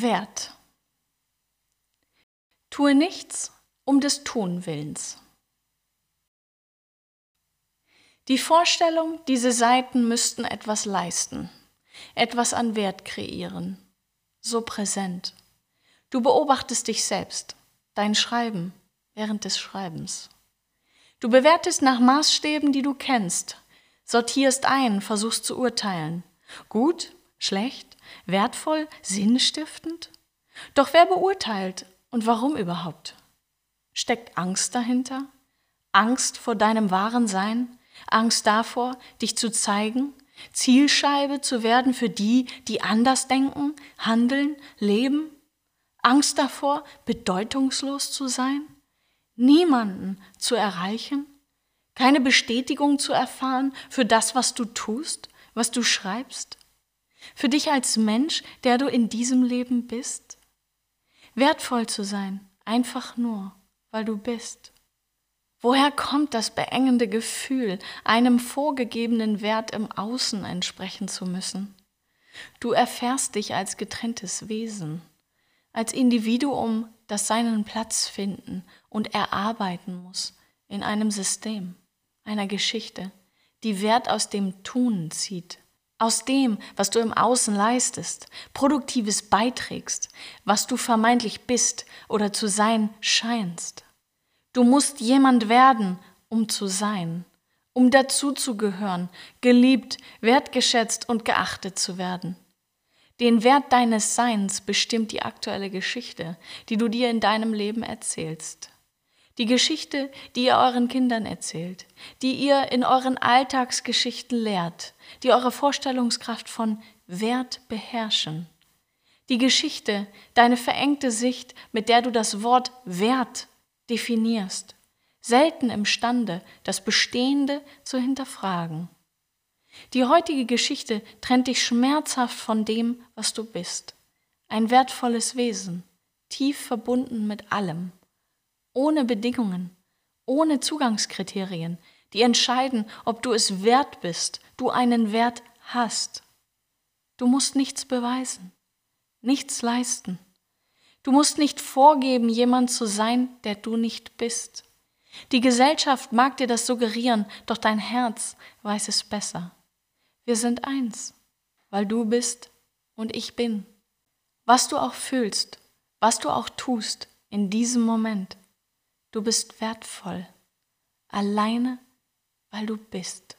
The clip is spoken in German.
Wert. Tue nichts um des Tun willens. Die Vorstellung, diese Seiten müssten etwas leisten, etwas an Wert kreieren, so präsent. Du beobachtest dich selbst, dein Schreiben während des Schreibens. Du bewertest nach Maßstäben, die du kennst, sortierst ein, versuchst zu urteilen. Gut, schlecht, wertvoll, sinnstiftend? Doch wer beurteilt und warum überhaupt? Steckt Angst dahinter? Angst vor deinem wahren Sein? Angst davor, dich zu zeigen? Zielscheibe zu werden für die, die anders denken, handeln, leben? Angst davor, bedeutungslos zu sein? Niemanden zu erreichen? Keine Bestätigung zu erfahren für das, was du tust, was du schreibst? Für dich als Mensch, der du in diesem Leben bist? Wertvoll zu sein, einfach nur, weil du bist. Woher kommt das beengende Gefühl, einem vorgegebenen Wert im Außen entsprechen zu müssen? Du erfährst dich als getrenntes Wesen, als Individuum, das seinen Platz finden und erarbeiten muss in einem System, einer Geschichte, die Wert aus dem Tun zieht, aus dem, was du im Außen leistest, Produktives beiträgst, was du vermeintlich bist oder zu sein scheinst. Du musst jemand werden, um zu sein, um dazuzugehören, geliebt, wertgeschätzt und geachtet zu werden. Den Wert deines Seins bestimmt die aktuelle Geschichte, die du dir in deinem Leben erzählst. Die Geschichte, die ihr euren Kindern erzählt, die ihr in euren Alltagsgeschichten lehrt, die eure Vorstellungskraft von Wert beherrschen. Die Geschichte, deine verengte Sicht, mit der du das Wort Wert definierst, selten imstande, das Bestehende zu hinterfragen. Die heutige Geschichte trennt dich schmerzhaft von dem, was du bist. Ein wertvolles Wesen, tief verbunden mit allem ohne Bedingungen, ohne Zugangskriterien, die entscheiden, ob du es wert bist, du einen Wert hast. Du musst nichts beweisen, nichts leisten. Du musst nicht vorgeben, jemand zu sein, der du nicht bist. Die Gesellschaft mag dir das suggerieren, doch dein Herz weiß es besser. Wir sind eins, weil du bist und ich bin. Was du auch fühlst, was du auch tust in diesem Moment, Du bist wertvoll, alleine weil du bist.